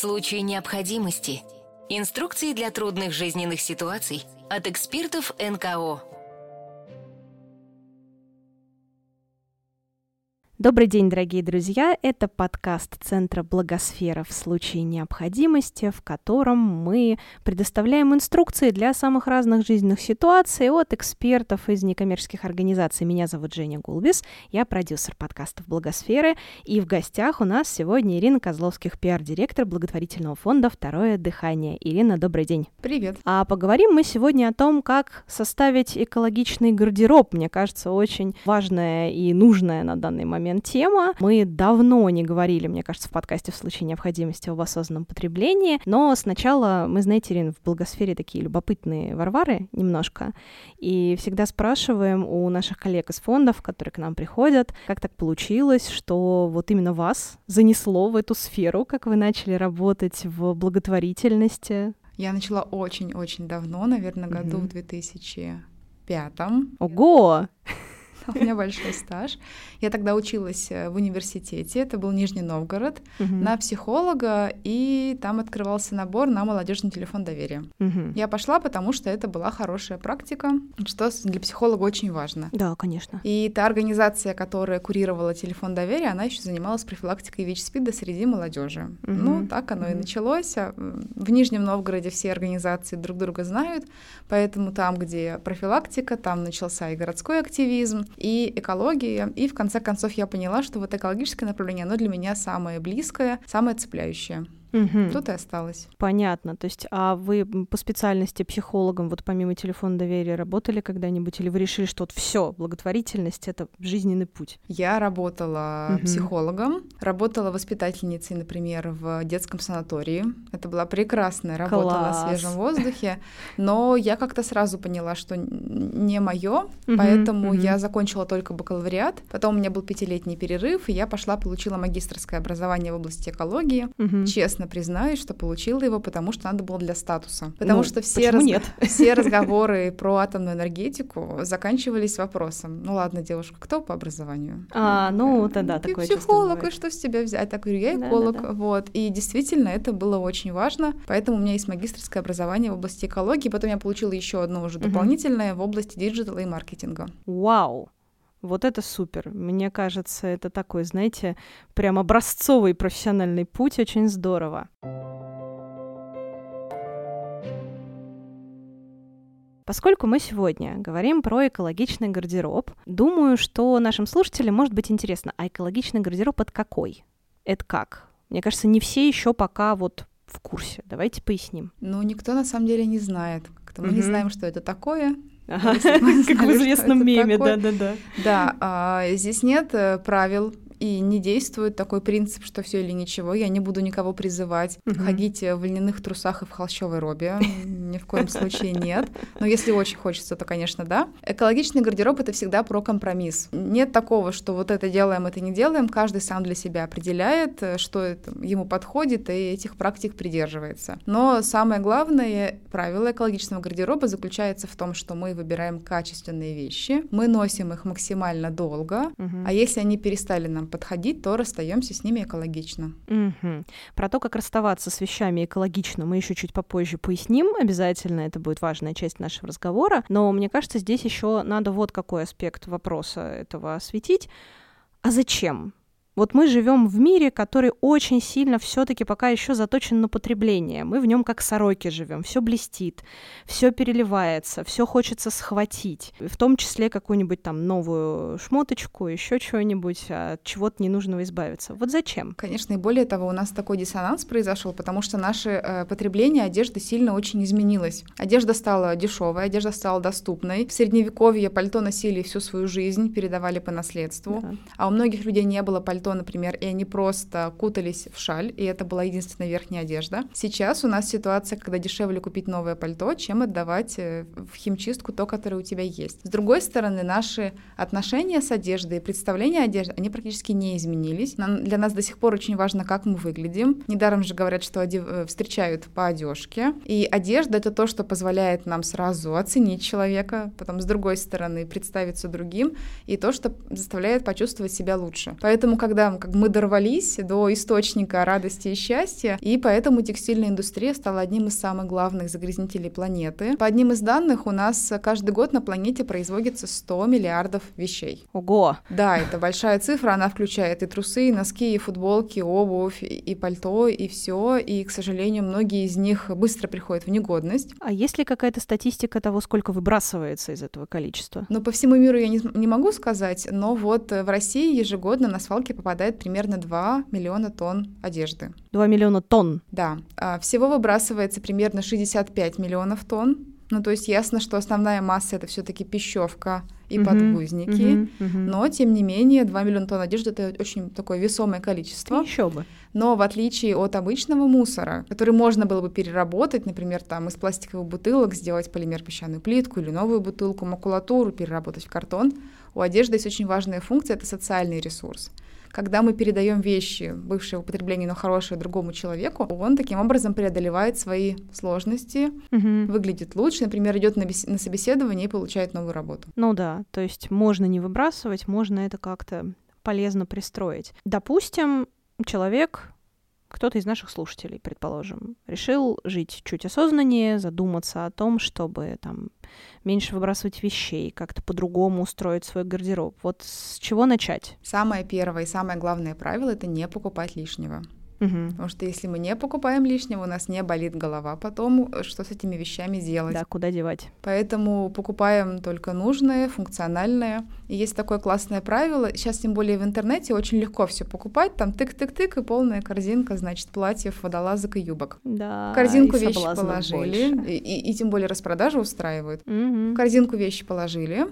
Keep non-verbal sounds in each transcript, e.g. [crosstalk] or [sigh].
случае необходимости. Инструкции для трудных жизненных ситуаций от экспертов НКО. Добрый день, дорогие друзья! Это подкаст Центра Благосфера в случае необходимости, в котором мы предоставляем инструкции для самых разных жизненных ситуаций от экспертов из некоммерческих организаций. Меня зовут Женя Гулбис, я продюсер подкастов Благосферы, и в гостях у нас сегодня Ирина Козловских, пиар-директор благотворительного фонда «Второе дыхание». Ирина, добрый день! Привет! А поговорим мы сегодня о том, как составить экологичный гардероб. Мне кажется, очень важная и нужная на данный момент момент тема. Мы давно не говорили, мне кажется, в подкасте в случае необходимости об осознанном потреблении, но сначала мы, знаете, Ирин, в благосфере такие любопытные варвары немножко, и всегда спрашиваем у наших коллег из фондов, которые к нам приходят, как так получилось, что вот именно вас занесло в эту сферу, как вы начали работать в благотворительности? Я начала очень-очень давно, наверное, году mm-hmm. в 2005. Ого! [laughs] у меня большой стаж. Я тогда училась э, в университете, это был Нижний Новгород, на психолога, и там открывался набор на молодежный телефон доверия. Я пошла, потому что это была хорошая практика, что для психолога очень важно. Да, конечно. И та организация, которая курировала телефон доверия, она еще занималась профилактикой ВИЧ-СПИДа среди молодежи. Ну, так оно и началось. А, в Нижнем Новгороде все организации друг друга знают, поэтому там, где профилактика, там начался и городской активизм, и экология. И в конце концов я поняла, что вот экологическое направление, оно для меня самое близкое, самое цепляющее. Угу. Тут и осталось. Понятно. То есть, а вы по специальности психологом, вот помимо телефона доверия, работали когда-нибудь, или вы решили, что вот все, благотворительность это жизненный путь? Я работала угу. психологом, работала воспитательницей, например, в детском санатории. Это была прекрасная работа Класс. на свежем воздухе, но я как-то сразу поняла, что не мое, угу, поэтому угу. я закончила только бакалавриат. Потом у меня был пятилетний перерыв, и я пошла получила магистрское образование в области экологии. Угу. Честно честно признаюсь, что получила его, потому что надо было для статуса. Потому ну, что все, раз... нет? [laughs] все разговоры про атомную энергетику заканчивались вопросом, ну ладно, девушка, кто по образованию? А, ну тогда Ты такое психолог, и что с тебя взять? Так говорю, я эколог, да, да, да. вот. И действительно, это было очень важно, поэтому у меня есть магистрское образование в области экологии, потом я получила еще одно уже дополнительное в области диджитала и маркетинга. Вау! Вот это супер. Мне кажется, это такой, знаете, прям образцовый профессиональный путь, очень здорово. Поскольку мы сегодня говорим про экологичный гардероб, думаю, что нашим слушателям может быть интересно, а экологичный гардероб это какой? Это как? Мне кажется, не все еще пока вот в курсе. Давайте поясним. Ну, никто на самом деле не знает. Мы mm-hmm. не знаем, что это такое. Ага. [laughs] Как в известном меме, да-да-да. Да, а, здесь нет э, правил и не действует такой принцип, что все или ничего. Я не буду никого призывать угу. ходить в льняных трусах и в холщовой робе. [laughs] Ни в коем случае нет. Но если очень хочется, то, конечно, да. Экологичный гардероб — это всегда про компромисс. Нет такого, что вот это делаем, это не делаем. Каждый сам для себя определяет, что это ему подходит, и этих практик придерживается. Но самое главное правило экологичного гардероба заключается в том, что мы выбираем качественные вещи, мы носим их максимально долго, угу. а если они перестали нам подходить, то расстаемся с ними экологично. Угу. Про то, как расставаться с вещами экологично, мы еще чуть попозже поясним. Обязательно это будет важная часть нашего разговора. Но мне кажется, здесь еще надо вот какой аспект вопроса этого осветить. А зачем? Вот мы живем в мире, который очень сильно все-таки пока еще заточен на потребление. Мы в нем как сороки живем. Все блестит, все переливается, все хочется схватить. В том числе какую-нибудь там новую шмоточку, еще чего-нибудь, от чего-то ненужного избавиться. Вот зачем? Конечно, и более того, у нас такой диссонанс произошел, потому что наше э, потребление одежды сильно очень изменилось. Одежда стала дешевой, одежда стала доступной. В средневековье пальто носили всю свою жизнь, передавали по наследству. Да. А у многих людей не было пальто пальто, например, и они просто кутались в шаль, и это была единственная верхняя одежда. Сейчас у нас ситуация, когда дешевле купить новое пальто, чем отдавать э, в химчистку то, которое у тебя есть. С другой стороны, наши отношения с одеждой представления одежды, они практически не изменились. Для нас до сих пор очень важно, как мы выглядим. Недаром же говорят, что одев... Э, встречают по одежке. И одежда — это то, что позволяет нам сразу оценить человека, потом с другой стороны представиться другим, и то, что заставляет почувствовать себя лучше. Поэтому, когда когда как мы дорвались до источника радости и счастья, и поэтому текстильная индустрия стала одним из самых главных загрязнителей планеты. По одним из данных, у нас каждый год на планете производится 100 миллиардов вещей. Ого! Да, это большая цифра, она включает и трусы, и носки, и футболки, и обувь, и пальто, и все. И, к сожалению, многие из них быстро приходят в негодность. А есть ли какая-то статистика того, сколько выбрасывается из этого количества? Ну, по всему миру я не, не могу сказать, но вот в России ежегодно на свалки попадает примерно 2 миллиона тонн одежды. 2 миллиона тонн? Да. А, всего выбрасывается примерно 65 миллионов тонн. Ну, то есть ясно, что основная масса это все-таки пищевка и uh-huh, подгузники. Uh-huh, uh-huh. Но, тем не менее, 2 миллиона тонн одежды это очень такое весомое количество. Еще бы. Но в отличие от обычного мусора, который можно было бы переработать, например, там из пластиковых бутылок сделать полимер песчаную плитку или новую бутылку, макулатуру переработать в картон, у одежды есть очень важная функция это социальный ресурс. Когда мы передаем вещи, бывшее употребление, но хорошее другому человеку, он таким образом преодолевает свои сложности, угу. выглядит лучше, например, идет на, на собеседование и получает новую работу. Ну да, то есть можно не выбрасывать, можно это как-то полезно пристроить. Допустим, человек кто-то из наших слушателей, предположим, решил жить чуть осознаннее, задуматься о том, чтобы там меньше выбрасывать вещей, как-то по-другому устроить свой гардероб. Вот с чего начать? Самое первое и самое главное правило — это не покупать лишнего. Угу. Потому что если мы не покупаем лишнего, у нас не болит голова потом, что с этими вещами делать. Да, куда девать. Поэтому покупаем только нужное, функциональное. И есть такое классное правило, сейчас тем более в интернете очень легко все покупать, там тык-тык-тык и полная корзинка, значит, платьев, водолазок и юбок. Да, в корзинку вещи положили, и, и, и тем более распродажи устраивают. Угу. В корзинку вещи положили,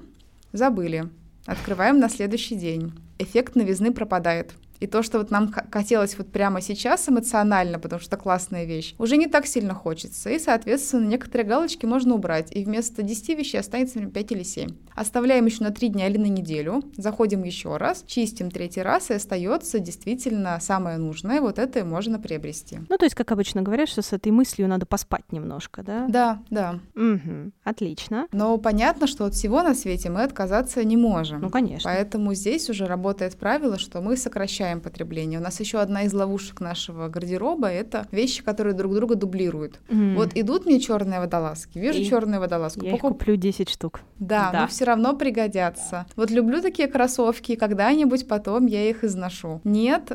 забыли. Открываем на следующий день. Эффект новизны пропадает. И то, что вот нам хотелось вот прямо сейчас эмоционально, потому что классная вещь, уже не так сильно хочется. И, соответственно, некоторые галочки можно убрать. И вместо 10 вещей останется, например, 5 или 7. Оставляем еще на 3 дня или на неделю. Заходим еще раз, чистим третий раз, и остается действительно самое нужное. Вот это и можно приобрести. Ну, то есть, как обычно говорят, что с этой мыслью надо поспать немножко, да? Да, да. Угу. Отлично. Но понятно, что от всего на свете мы отказаться не можем. Ну, конечно. Поэтому здесь уже работает правило, что мы сокращаем сокращаем потребление. У нас еще одна из ловушек нашего гардероба это вещи, которые друг друга дублируют. Mm. Вот идут мне черные водолазки, вижу черную водолазку. Я покуп... куплю 10 штук. Да, да. но все равно пригодятся. Вот люблю такие кроссовки, когда-нибудь потом я их изношу. Нет,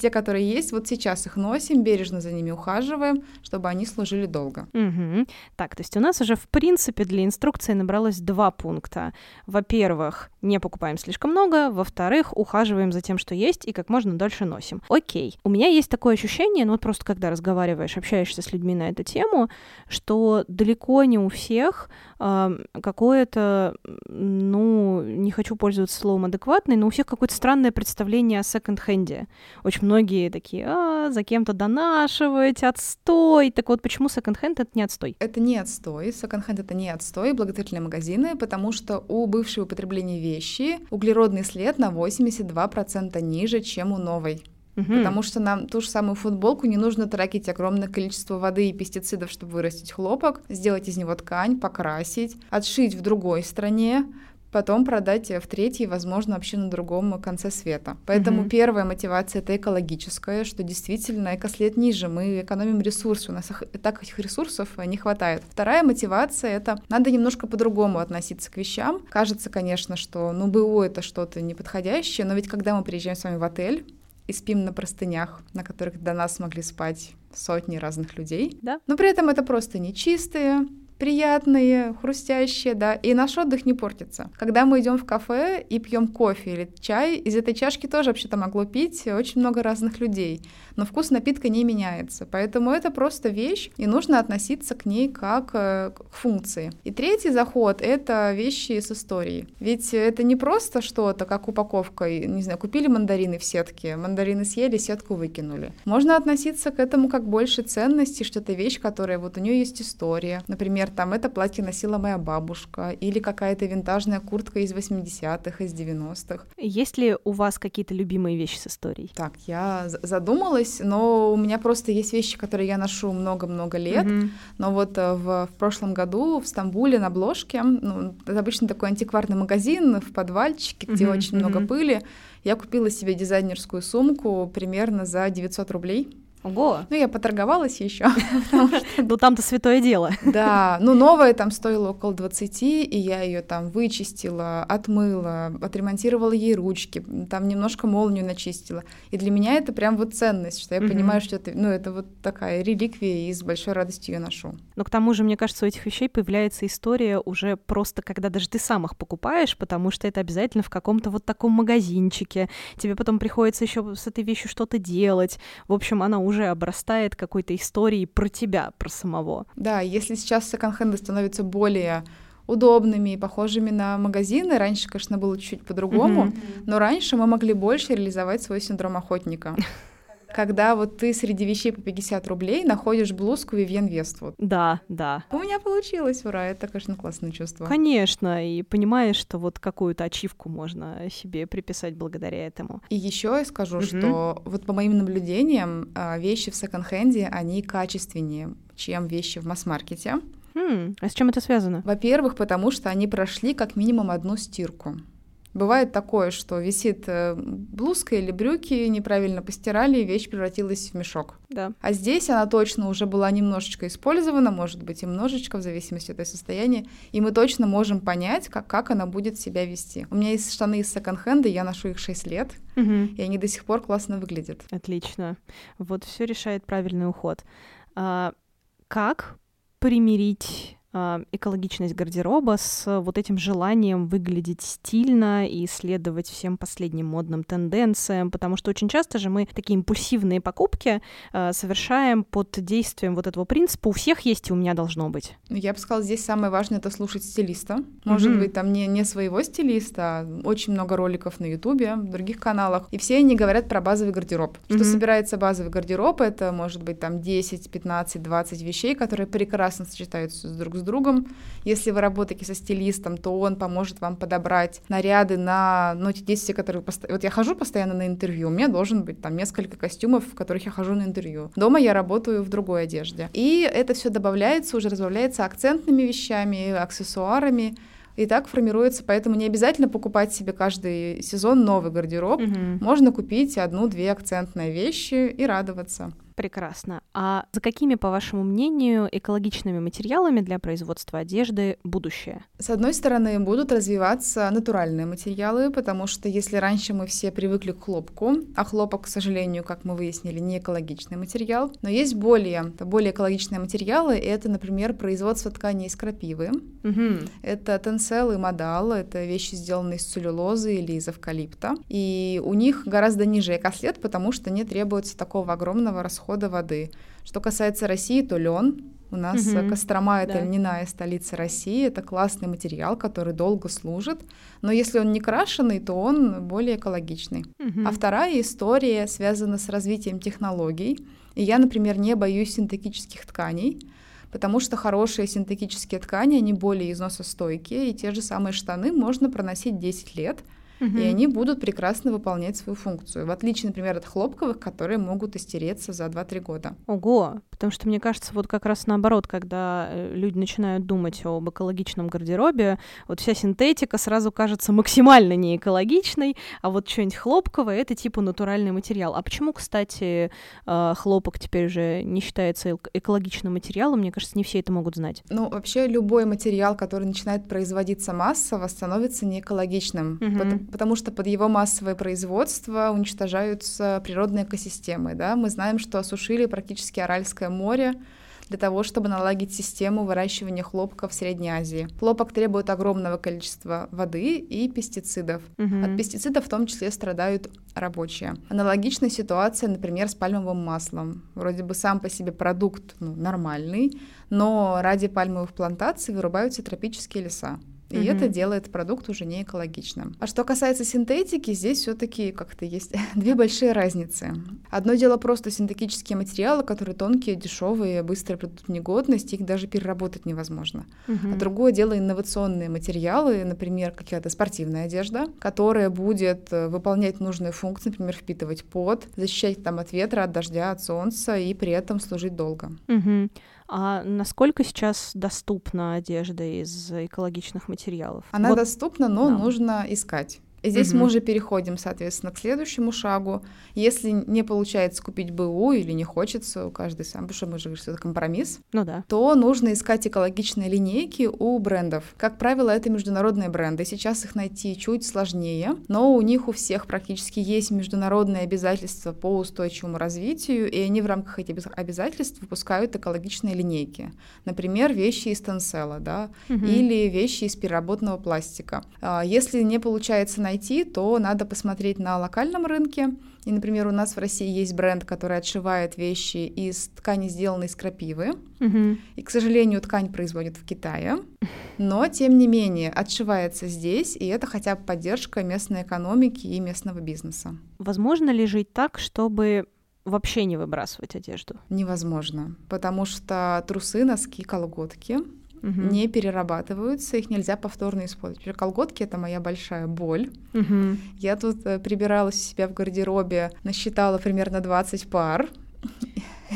те, которые есть, вот сейчас их носим, бережно за ними ухаживаем, чтобы они служили долго. Угу. Так, то есть у нас уже в принципе для инструкции набралось два пункта. Во-первых, не покупаем слишком много, во-вторых, ухаживаем за тем, что есть, и как можно дольше носим. Окей. У меня есть такое ощущение, ну вот просто когда разговариваешь, общаешься с людьми на эту тему, что далеко не у всех э, какое-то, ну, не хочу пользоваться словом адекватный, но у всех какое-то странное представление о секонд-хенде. Очень многие такие, а, за кем-то донашивать, отстой. Так вот, почему секонд-хенд — это не отстой? Это не отстой. Секонд-хенд — это не отстой, благотворительные магазины, потому что у бывшего употребления вещи углеродный след на 82% ниже, чем у новой. Угу. Потому что нам ту же самую футболку не нужно тратить огромное количество воды и пестицидов, чтобы вырастить хлопок, сделать из него ткань, покрасить, отшить в другой стране, потом продать в третьей, возможно, вообще на другом конце света. Поэтому угу. первая мотивация это экологическая, что действительно экослед ниже, мы экономим ресурсы, у нас и так этих ресурсов не хватает. Вторая мотивация это надо немножко по-другому относиться к вещам. Кажется, конечно, что ну БУ это что-то неподходящее, но ведь когда мы приезжаем с вами в отель, и спим на простынях, на которых до нас могли спать сотни разных людей. Да. Но при этом это просто нечистые, приятные, хрустящие, да, и наш отдых не портится. Когда мы идем в кафе и пьем кофе или чай, из этой чашки тоже вообще-то могло пить очень много разных людей, но вкус напитка не меняется, поэтому это просто вещь, и нужно относиться к ней как э, к функции. И третий заход — это вещи с историей. Ведь это не просто что-то, как упаковка, не знаю, купили мандарины в сетке, мандарины съели, сетку выкинули. Можно относиться к этому как больше ценности, что это вещь, которая вот у нее есть история. Например, например, там это платье носила моя бабушка, или какая-то винтажная куртка из 80-х, из 90-х. Есть ли у вас какие-то любимые вещи с историей? Так, я задумалась, но у меня просто есть вещи, которые я ношу много-много лет. Mm-hmm. Но вот э, в, в прошлом году в Стамбуле на обложке, ну, это обычно такой антикварный магазин в подвальчике, где mm-hmm. очень mm-hmm. много пыли, я купила себе дизайнерскую сумку примерно за 900 рублей. Ого! Ну, я поторговалась еще. Ну, там-то святое дело. Да, ну, новая там стоила около 20, и я ее там вычистила, отмыла, отремонтировала ей ручки, там немножко молнию начистила. И для меня это прям вот ценность, что я понимаю, что это, ну, это вот такая реликвия, и с большой радостью ее ношу. Но к тому же, мне кажется, у этих вещей появляется история уже просто, когда даже ты сам их покупаешь, потому что это обязательно в каком-то вот таком магазинчике. Тебе потом приходится еще с этой вещью что-то делать. В общем, она уже уже обрастает какой-то историей про тебя, про самого. Да, если сейчас секонд-хенды становятся более удобными и похожими на магазины. Раньше, конечно, было чуть-чуть по-другому, mm-hmm. но раньше мы могли больше реализовать свой синдром охотника [laughs] когда вот ты среди вещей по 50 рублей находишь блузку Vivienne Westwood. Да, да. У меня получилось, ура, это, конечно, классное чувство. Конечно, и понимаешь, что вот какую-то ачивку можно себе приписать благодаря этому. И еще я скажу, угу. что вот по моим наблюдениям а, вещи в секонд-хенде, они качественнее, чем вещи в масс-маркете. Хм, а с чем это связано? Во-первых, потому что они прошли как минимум одну стирку. Бывает такое, что висит э, блузка или брюки, неправильно постирали, и вещь превратилась в мешок. Да. А здесь она точно уже была немножечко использована, может быть, и немножечко, в зависимости от ее состояния, и мы точно можем понять, как, как она будет себя вести. У меня есть штаны из секонд-хенда, я ношу их 6 лет, угу. и они до сих пор классно выглядят. Отлично. Вот все решает правильный уход. А, как примирить экологичность гардероба с вот этим желанием выглядеть стильно и следовать всем последним модным тенденциям, потому что очень часто же мы такие импульсивные покупки э, совершаем под действием вот этого принципа «у всех есть, и у меня должно быть». Я бы сказала, здесь самое важное — это слушать стилиста. Может mm-hmm. быть, там не, не своего стилиста, а очень много роликов на Ютубе, в других каналах, и все они говорят про базовый гардероб. Что mm-hmm. собирается базовый гардероб, это может быть там 10, 15, 20 вещей, которые прекрасно сочетаются друг с другом. Если вы работаете со стилистом, то он поможет вам подобрать наряды на, ну, те 10, которые... Пост... Вот я хожу постоянно на интервью, у меня должен быть там несколько костюмов, в которых я хожу на интервью. Дома я работаю в другой одежде. И это все добавляется, уже разбавляется акцентными вещами, аксессуарами, и так формируется, поэтому не обязательно покупать себе каждый сезон новый гардероб. Угу. Можно купить одну-две акцентные вещи и радоваться. Прекрасно. А за какими, по вашему мнению, экологичными материалами для производства одежды будущее? С одной стороны, будут развиваться натуральные материалы, потому что если раньше мы все привыкли к хлопку, а хлопок, к сожалению, как мы выяснили, не экологичный материал, но есть более, более экологичные материалы, это, например, производство тканей из крапивы, угу. это тенсел и модал, это вещи, сделанные из целлюлозы или из эвкалипта, и у них гораздо ниже экослед, потому что не требуется такого огромного расхода расхода воды. Что касается России, то лен. У нас угу, Кострома это да. льняная столица России, это классный материал, который долго служит, но если он не крашеный, то он более экологичный. Угу. А вторая история связана с развитием технологий. И я, например, не боюсь синтетических тканей, потому что хорошие синтетические ткани, они более износостойкие, и те же самые штаны можно проносить 10 лет, угу. и они будут прекрасно выполнять свою функцию, в отличие, например, от хлопковых, которые могут истереться за 2-3 года. Ого, потому что мне кажется, вот как раз наоборот, когда э, люди начинают думать об экологичном гардеробе, вот вся синтетика сразу кажется максимально не экологичной, а вот что-нибудь хлопковое — это типа натуральный материал. А почему, кстати, э, хлопок теперь уже не считается экологичным материалом? Мне кажется, не все это могут знать. Ну, вообще любой материал, который начинает производиться массово, становится неэкологичным, угу потому что под его массовое производство уничтожаются природные экосистемы. Да? Мы знаем, что осушили практически Аральское море для того, чтобы наладить систему выращивания хлопка в Средней Азии. Хлопок требует огромного количества воды и пестицидов. Угу. От пестицидов в том числе страдают рабочие. Аналогичная ситуация, например, с пальмовым маслом. Вроде бы сам по себе продукт ну, нормальный, но ради пальмовых плантаций вырубаются тропические леса. И угу. это делает продукт уже не экологичным. А что касается синтетики, здесь все-таки как-то есть [laughs] две большие разницы. Одно дело просто синтетические материалы, которые тонкие, дешевые, быстро придут в негодность, их даже переработать невозможно. Мгм. А другое дело инновационные материалы, например, какая-то спортивная одежда, которая будет э, выполнять нужную функцию, например, впитывать пот, защищать там от ветра, от дождя, от солнца и при этом служить долго. Мгм. А насколько сейчас доступна одежда из экологичных материалов? Она Вот, доступна, но да. нужно искать. Здесь Мгм. мы уже переходим, соответственно, к следующему шагу. Если не получается купить БУ или не хочется, у каждой сам, потому что мы же говорим, что это компромисс, Ну да. то нужно искать экологичные линейки у брендов. Как правило, это международные бренды. Сейчас их найти чуть сложнее, но у них у всех практически есть международные обязательства по устойчивому развитию, и они в рамках этих обяз- обязательств выпускают экологичные линейки. Например, вещи из тенсела, да, Мгм. или вещи из переработанного пластика. А, Если не получается найти, то надо посмотреть на локальном рынке. И, например, у нас в России есть бренд, который отшивает вещи из ткани, сделанной из крапивы. Мгм. И, к сожалению, ткань производят в Китае. Но, тем не менее, отшивается здесь, и это хотя бы поддержка местной экономики и местного бизнеса. Возможно ли жить так, чтобы вообще не выбрасывать одежду? Невозможно, потому что трусы, носки, колготки Мгм. не перерабатываются, их нельзя повторно использовать. Например, колготки — это моя большая боль. Мгм. Я тут э, прибиралась у себя в гардеробе, насчитала примерно 20 пар.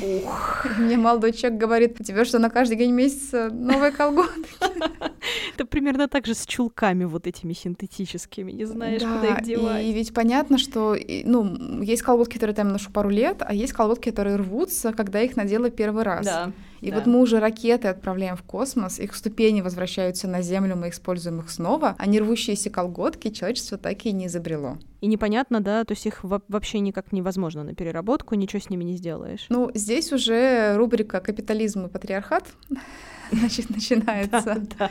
Ух. Мне молодой человек говорит, у тебя что, на каждый день месяца новые колготки? Это примерно так же с чулками вот этими синтетическими. Не знаешь, Да, куда их девать. И ведь понятно, что ну, есть колготки, которые там ношу пару лет, а есть колготки, которые рвутся, когда их надела первый раз. Да. И да. вот мы уже ракеты отправляем в космос, их ступени возвращаются на Землю, мы используем их снова, а не рвущиеся колготки человечество так и не изобрело. И непонятно, да, то есть их во- вообще никак невозможно на переработку, ничего с ними не сделаешь. Ну, здесь уже рубрика «Капитализм и патриархат» [laughs] значит, [laughs] начинается. Да.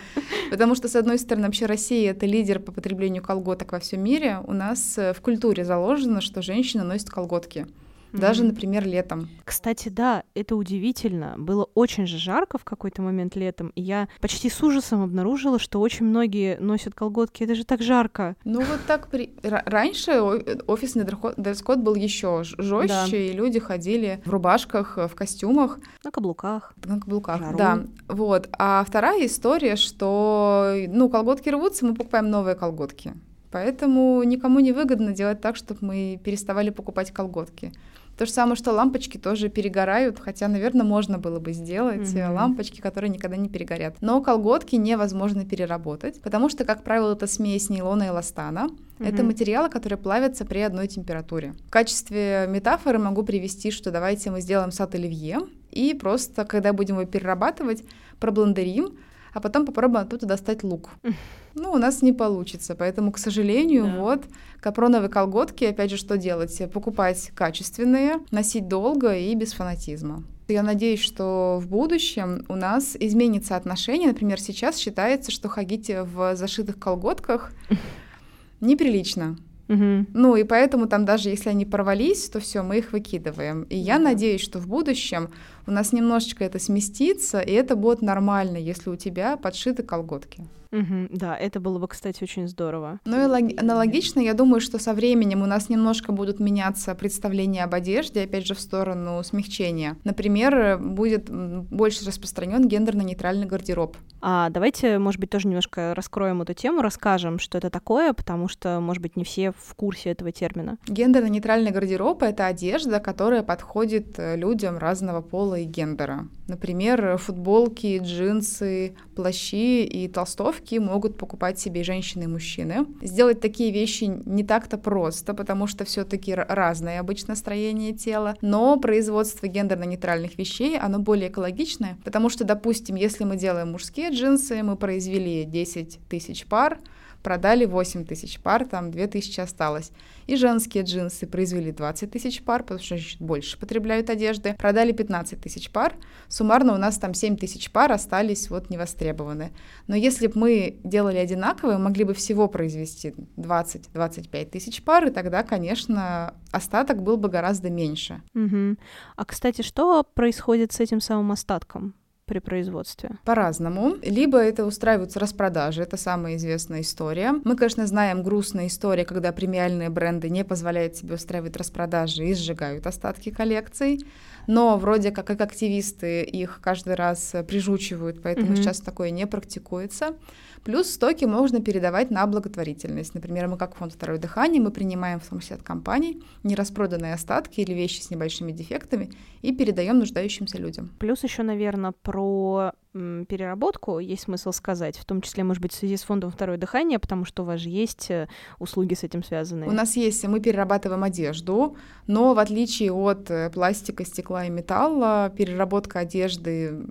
Потому что, с одной стороны, вообще Россия — это лидер по потреблению колготок во всем мире. У нас э, в культуре заложено, что женщина носит колготки. Даже, Мгм. например, летом. Кстати, да, это удивительно. Было очень же жарко в какой-то момент летом, и я почти с ужасом обнаружила, что очень многие носят колготки. Это же так жарко. Ну вот так при... ра- раньше офисный дресс-код был еще жестче, Да. и люди ходили в рубашках, э, в костюмах, На каблуках. на каблуках. Жару. Да, вот. А вторая история, что ну колготки рвутся, мы покупаем новые колготки. Поэтому никому не выгодно делать так, чтобы мы переставали покупать колготки. То же самое, что лампочки тоже перегорают, хотя, наверное, можно было бы сделать Мгм. лампочки, которые никогда не перегорят. Но колготки невозможно переработать, потому что, как правило, это смесь нейлона и эластана. Это Мгм. материалы, которые плавятся при одной температуре. В качестве метафоры могу привести, что давайте мы сделаем сад оливье, и просто, когда будем его перерабатывать, проблендерим, а потом попробуем оттуда достать лук. [laughs] Ну, у нас не получится, поэтому, к сожалению, Да. вот капроновые колготки, опять же, что делать? Покупать качественные, носить долго и без фанатизма. Я надеюсь, что в будущем у нас изменится отношение. Например, сейчас считается, что ходить в зашитых колготках [laughs] неприлично. Мгм. Ну и поэтому там даже если они порвались, то все, мы их выкидываем. И я надеюсь, что в будущем у нас немножечко это сместится, и это будет нормально, если у тебя подшиты колготки. Мгм. Да, это было бы, кстати, очень здорово. Ну и лог- аналогично, я думаю, что со временем у нас немножко будут меняться представления об одежде, опять же, в сторону смягчения. Например, будет больше распространен гендерно-нейтральный гардероб. А давайте, может быть, тоже немножко раскроем эту тему, расскажем, что это такое, потому что, может быть, не все в курсе этого термина. Гендерно-нейтральный гардероб — это одежда, которая подходит э, людям разного пола и гендера. Например, футболки, джинсы, плащи и толстовки могут покупать себе женщины, и мужчины. Сделать такие вещи не так-то просто, потому что все таки разное обычно строение тела, но производство гендерно-нейтральных вещей, оно более экологичное, потому что, допустим, если мы делаем мужские джинсы, мы произвели 10 тысяч пар, продали 8 тысяч пар, там 2 тысячи осталось. И женские джинсы произвели 20 тысяч пар, потому что чуть больше потребляют одежды, продали 15 тысяч пар. Суммарно у нас там 7 тысяч пар остались вот невостребованы. Но если бы мы делали одинаковые, могли бы всего произвести 20-25 тысяч пар, и тогда, конечно, остаток был бы гораздо меньше. Мгм. А, кстати, что происходит с этим самым остатком? При производстве? По-разному. Либо это устраиваются распродажи, это самая известная история. Мы, конечно, знаем грустные истории, когда премиальные бренды не позволяют себе устраивать распродажи и сжигают остатки коллекций но вроде как как активисты их каждый раз прижучивают, поэтому mm-hmm. сейчас такое не практикуется. Плюс стоки можно передавать на благотворительность. Например, мы как фонд «Второе дыхание» мы принимаем в том числе от компаний нераспроданные остатки или вещи с небольшими дефектами и передаем нуждающимся людям. Плюс еще, наверное, про переработку есть смысл сказать, в том числе, может быть, в связи с фондом «Второе дыхание», потому что у вас же есть э, услуги с этим связанные. У нас есть, мы перерабатываем одежду, но в отличие от э, пластика, стекла и металла, переработка одежды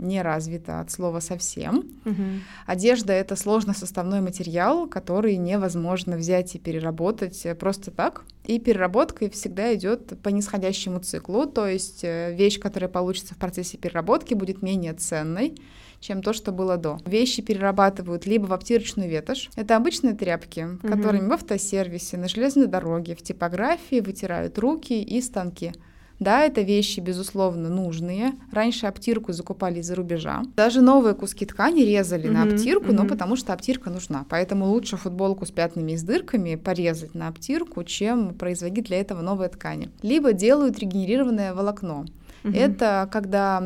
не развита от слова совсем. Угу. Одежда это сложно составной материал, который невозможно взять и переработать э, просто так. И переработка всегда идет по нисходящему циклу, то есть э, вещь, которая получится в процессе переработки, будет менее ценной чем то, что было до. Вещи перерабатывают либо в обтирочную ветошь, это обычные тряпки, угу. которыми в автосервисе, на железной дороге, в типографии вытирают руки и станки. Да, это вещи, безусловно, нужные. Раньше обтирку закупали из-за рубежа. Даже новые куски ткани резали mm-hmm, на обтирку, mm-hmm. но потому что обтирка нужна. Поэтому лучше футболку с пятнами и с дырками порезать на обтирку, чем производить для этого новые ткани. Либо делают регенерированное волокно. Угу. Это когда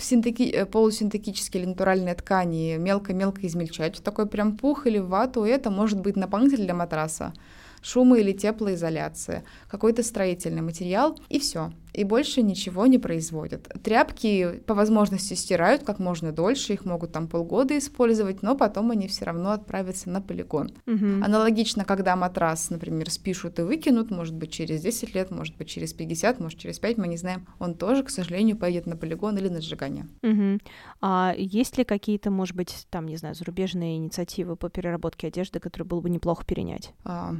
синтеки... Э, полусинтетические или натуральные ткани мелко-мелко измельчать такой прям пух или вату. Это может быть наполнитель для матраса шума или теплоизоляция, какой-то строительный материал, и все. И больше ничего не производят. Тряпки по возможности стирают как можно дольше, их могут там полгода использовать, но потом они все равно отправятся на полигон. Угу. Аналогично, когда матрас, например, спишут и выкинут, может быть, через 10 лет, может быть, через 50, может, через 5, мы не знаем, он тоже, к сожалению, поедет на полигон или на сжигание. Угу. А есть ли какие-то, может быть, там, не знаю, зарубежные инициативы по переработке одежды, которые было бы неплохо перенять? А,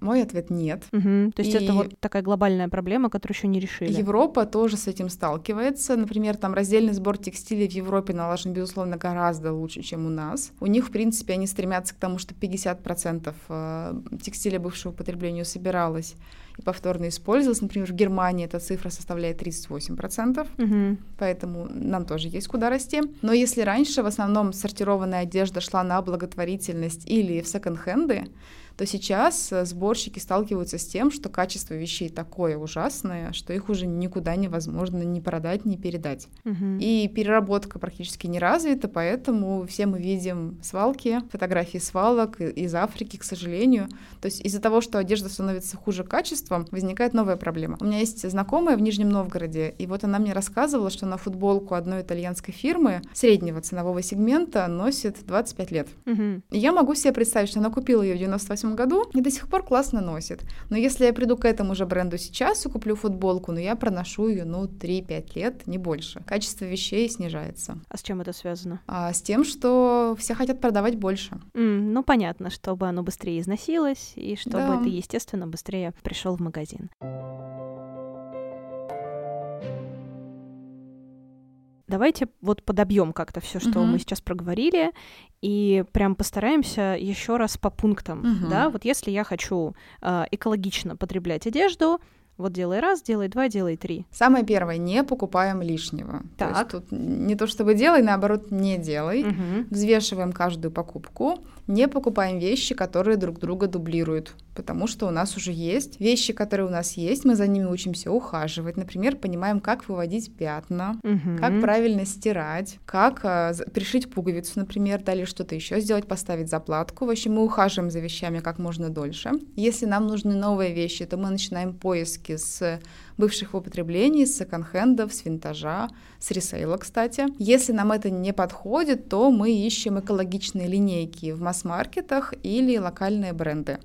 мой ответ нет. Угу. То есть и это вот такая глобальная проблема, которую еще не решили. Европа тоже с этим сталкивается. Например, там раздельный сбор текстиля в Европе налажен, безусловно, гораздо лучше, чем у нас. У них, в принципе, они стремятся к тому, что 50% э, текстиля бывшего употреблению собиралось и повторно использовалось. Например, в Германии эта цифра составляет 38%, угу. поэтому нам тоже есть куда расти. Но если раньше в основном сортированная одежда шла на благотворительность или в секонд-хенды, то сейчас э, сборщики сталкиваются с тем, что качество вещей такое ужасное, что их уже никуда невозможно ни продать, ни передать. Угу. И переработка практически не развита, поэтому все мы видим свалки, фотографии свалок из Африки, к сожалению. То есть из-за того, что одежда становится хуже качеством, возникает новая проблема. У меня есть знакомая в Нижнем Новгороде, и вот она мне рассказывала, что на футболку одной итальянской фирмы среднего ценового сегмента носит 25 лет. Угу. И я могу себе представить, что она купила ее в 98 2008 году и до сих пор классно носит. Но если я приду к этому же бренду сейчас и куплю футболку, ну я проношу ее, ну, 3-5 лет, не больше. Качество вещей снижается. А с чем это связано? А, с тем, что все хотят продавать больше. Mm, ну, понятно, чтобы оно быстрее износилось и чтобы да. это, естественно, быстрее пришел в магазин. Давайте вот подобьем как-то все, что угу. мы сейчас проговорили, и прям постараемся еще раз по пунктам, угу. да, вот если я хочу э, экологично потреблять одежду, вот делай раз, делай два, делай три. Самое первое, не покупаем лишнего. Так. То есть тут не то чтобы делай, наоборот, не делай. Угу. Взвешиваем каждую покупку. Не покупаем вещи, которые друг друга дублируют, потому что у нас уже есть вещи, которые у нас есть, мы за ними учимся ухаживать. Например, понимаем, как выводить пятна, угу. как правильно стирать, как э, пришить пуговицу, например, дали что-то еще сделать, поставить заплатку. В общем, мы ухаживаем за вещами как можно дольше. Если нам нужны новые вещи, то мы начинаем поиски с бывших в употреблении, с секонд-хендов, с винтажа, с ресейла, кстати. Если нам это не подходит, то мы ищем экологичные линейки в масс-маркетах или локальные бренды.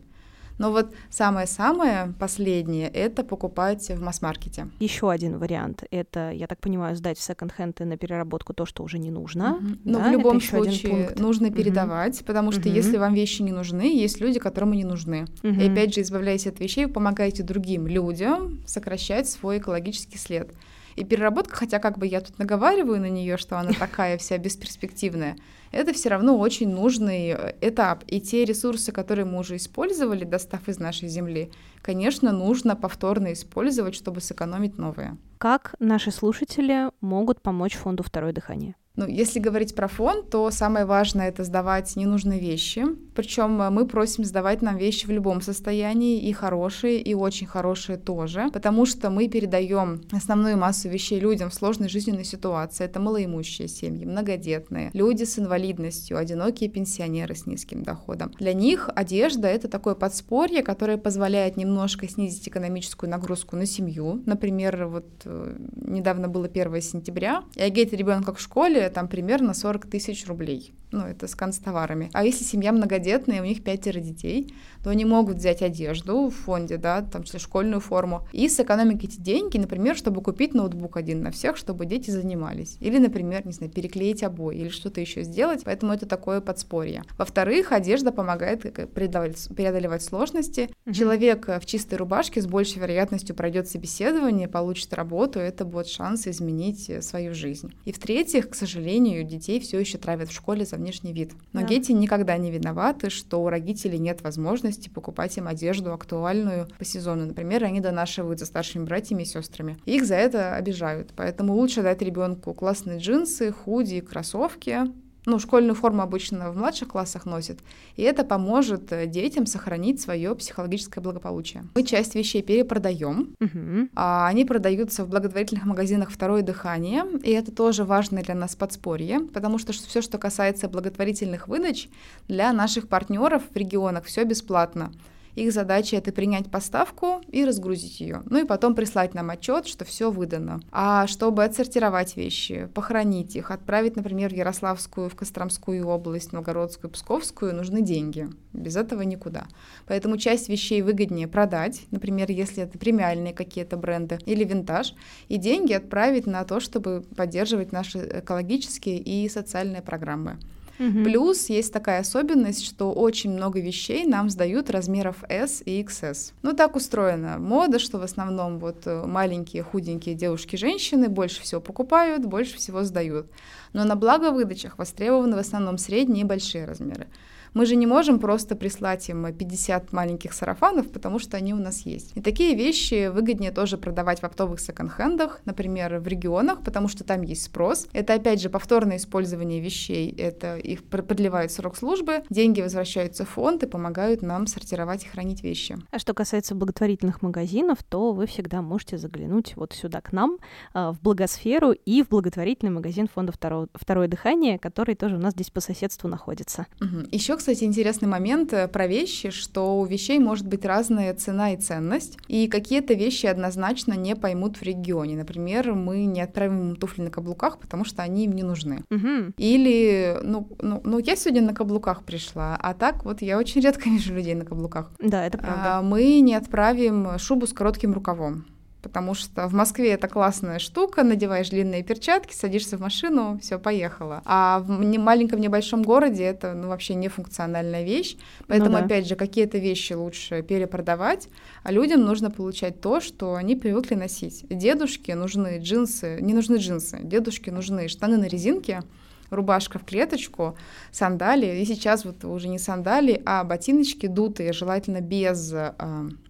Но вот самое-самое последнее — это покупать в масс-маркете. Еще один вариант — это, я так понимаю, сдать в секонд-хенд и на переработку то, что уже не нужно. Угу. Но да? в любом случае нужно передавать, угу. потому что угу. если вам вещи не нужны, есть люди, которым они нужны. Угу. И опять же, избавляясь от вещей, вы помогаете другим людям сокращать свой экологический след. И переработка, хотя как бы я тут наговариваю на нее, что она такая вся бесперспективная, это все равно очень нужный э, этап. И те ресурсы, которые мы уже использовали, достав из нашей земли, конечно, нужно повторно использовать, чтобы сэкономить новые. Как наши слушатели могут помочь фонду «Второе дыхание»? Ну, если говорить про фонд, то самое важное это сдавать ненужные вещи. Причем мы просим сдавать нам вещи в любом состоянии, и хорошие, и очень хорошие тоже, потому что мы передаем основную массу вещей людям в сложной жизненной ситуации. Это малоимущие семьи, многодетные, люди с инвалидностью, одинокие пенсионеры с низким доходом. Для них одежда это такое подспорье, которое позволяет немножко снизить экономическую нагрузку на семью. Например, вот э, недавно было 1 сентября, и одеть ребенка в школе там примерно 40 тысяч рублей. Ну, это с канцтоварами. А если семья многодетная, у них пятеро детей, то они могут взять одежду в фонде, да, там, школьную форму, и сэкономить эти деньги, например, чтобы купить ноутбук один на всех, чтобы дети занимались. Или, например, не знаю, переклеить обои или что-то еще сделать, поэтому это такое подспорье. Во-вторых, одежда помогает преодолевать, преодолевать сложности. Mm-hmm. Человек в чистой рубашке с большей вероятностью пройдет собеседование, получит работу, это будет шанс изменить свою жизнь. И в-третьих, к сожалению, детей все еще травят в школе за внешний вид. Но да. дети никогда не виноваты, что у родителей нет возможности покупать им одежду актуальную по сезону. Например, они донашивают за старшими братьями и сестрами. Их за это обижают. Поэтому лучше дать ребенку классные джинсы, худи, кроссовки, ну, школьную форму обычно в младших классах носят, и это поможет э, детям сохранить свое психологическое благополучие. Мы часть вещей перепродаем, угу. а они продаются в благотворительных магазинах «Второе дыхание», и это тоже важное для нас подспорье, потому что все, что касается благотворительных выдач, для наших партнеров в регионах все бесплатно. Их задача это принять поставку и разгрузить ее. Ну и потом прислать нам отчет, что все выдано. А чтобы отсортировать вещи, похоронить их, отправить, например, в Ярославскую, в Костромскую область, Новгородскую, Псковскую, нужны деньги. Без этого никуда. Поэтому часть вещей выгоднее продать, например, если это премиальные какие-то бренды или винтаж, и деньги отправить на то, чтобы поддерживать наши экологические и социальные программы. Угу. Плюс есть такая особенность, что очень много вещей нам сдают размеров S и XS. Ну, так устроена мода, что в основном вот э, маленькие худенькие девушки-женщины больше всего покупают, больше всего сдают. Но на благовыдачах востребованы в основном средние и большие размеры. Мы же не можем просто прислать им 50 маленьких сарафанов, потому что они у нас есть. И такие вещи выгоднее тоже продавать в оптовых секонд-хендах, например, в регионах, потому что там есть спрос. Это, опять же, повторное использование вещей, это их продлевает срок службы, деньги возвращаются в фонд и помогают нам сортировать и хранить вещи. А что касается благотворительных магазинов, то вы всегда можете заглянуть вот сюда к нам, а, в благосферу и в благотворительный магазин фонда «Второе, второе дыхание», который тоже у нас здесь по соседству находится. Угу. Еще кстати, интересный момент э, про вещи, что у вещей может быть разная цена и ценность, и какие-то вещи однозначно не поймут в регионе. Например, мы не отправим туфли на каблуках, потому что они им не нужны. Угу. Или, ну, ну, ну, я сегодня на каблуках пришла, а так вот я очень [laughs] редко вижу людей на каблуках. Да, это правда. А, мы не отправим шубу с коротким рукавом потому что в Москве это классная штука, надеваешь длинные перчатки, садишься в машину, все, поехала. А в маленьком небольшом городе это ну, вообще не функциональная вещь, поэтому, ну, да. опять же, какие-то вещи лучше перепродавать, а людям нужно получать то, что они привыкли носить. Дедушке нужны джинсы, не нужны джинсы, дедушке нужны штаны на резинке, рубашка в клеточку, сандалии, и сейчас вот уже не сандалии, а ботиночки дутые, желательно без э,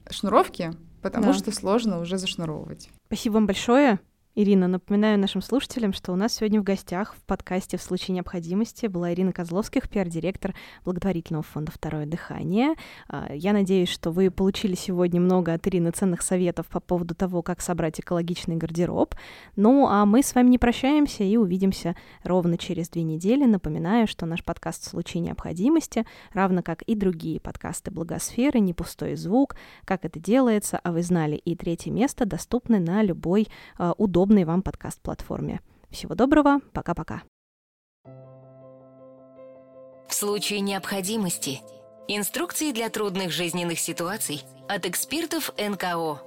шнуровки, потому да. что сложно уже зашнуровывать. Спасибо вам большое. Ирина, напоминаю нашим слушателям, что у нас сегодня в гостях в подкасте «В случае необходимости» была Ирина Козловских, пиар-директор благотворительного фонда «Второе дыхание». А, я надеюсь, что вы получили сегодня много от Ирины ценных советов по поводу того, как собрать экологичный гардероб. Ну, а мы с вами не прощаемся и увидимся ровно через две недели. Напоминаю, что наш подкаст «В случае необходимости», равно как и другие подкасты «Благосферы», «Не пустой звук», «Как это делается», «А вы знали» и «Третье место» доступны на любой uh, удобный удобной вам подкаст-платформе. Всего доброго, пока-пока. В случае необходимости. Инструкции для трудных жизненных ситуаций от экспертов НКО.